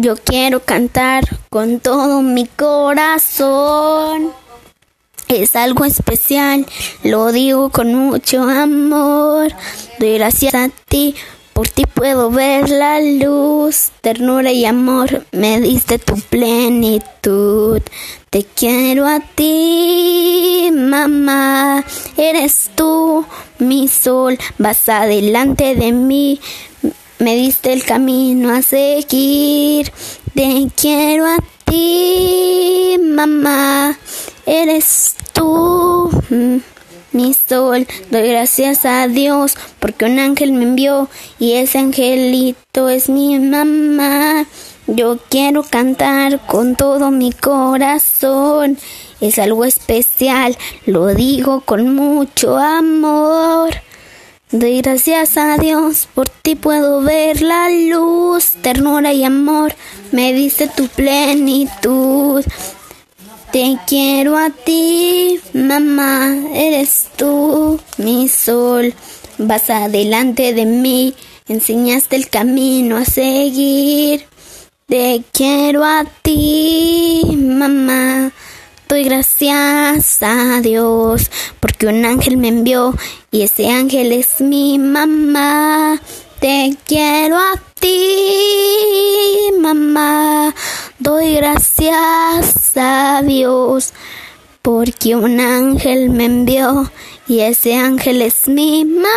Yo quiero cantar con todo mi corazón. Es algo especial, lo digo con mucho amor. Doy gracias a ti, por ti puedo ver la luz. Ternura y amor, me diste tu plenitud. Te quiero a ti, mamá. Eres tú, mi sol, vas adelante de mí. Me diste el camino a seguir. Te quiero a ti, mamá. Eres tú, mm, mi sol. Doy gracias a Dios porque un ángel me envió y ese angelito es mi mamá. Yo quiero cantar con todo mi corazón. Es algo especial, lo digo con mucho amor. Doy gracias a Dios, por ti puedo ver la luz, ternura y amor, me dice tu plenitud. Te quiero a ti, mamá, eres tú, mi sol. Vas adelante de mí, enseñaste el camino a seguir. Te quiero a ti, mamá. Doy gracias a Dios porque un ángel me envió y ese ángel es mi mamá. Te quiero a ti, mamá. Doy gracias a Dios porque un ángel me envió y ese ángel es mi mamá.